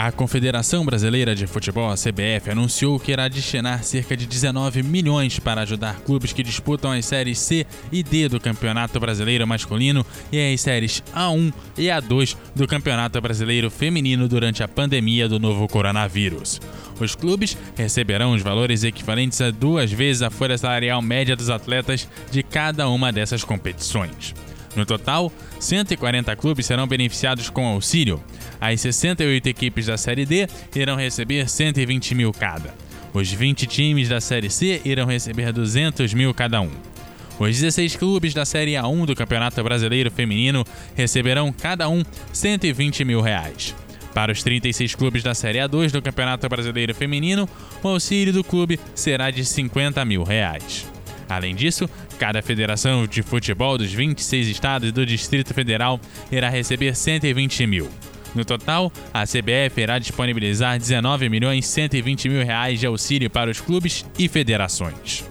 A Confederação Brasileira de Futebol, a CBF, anunciou que irá destinar cerca de 19 milhões para ajudar clubes que disputam as séries C e D do Campeonato Brasileiro Masculino e as séries A1 e A2 do Campeonato Brasileiro Feminino durante a pandemia do novo coronavírus. Os clubes receberão os valores equivalentes a duas vezes a folha salarial média dos atletas de cada uma dessas competições. No total, 140 clubes serão beneficiados com auxílio. As 68 equipes da Série D irão receber 120 mil cada. Os 20 times da Série C irão receber 200 mil cada um. Os 16 clubes da Série A1 do Campeonato Brasileiro Feminino receberão cada um 120 mil reais. Para os 36 clubes da Série A2 do Campeonato Brasileiro Feminino, o auxílio do clube será de 50 mil reais. Além disso, cada federação de futebol dos 26 estados e do Distrito Federal irá receber 120 mil. No total, a CBF irá disponibilizar 19 milhões 120 mil reais de auxílio para os clubes e federações.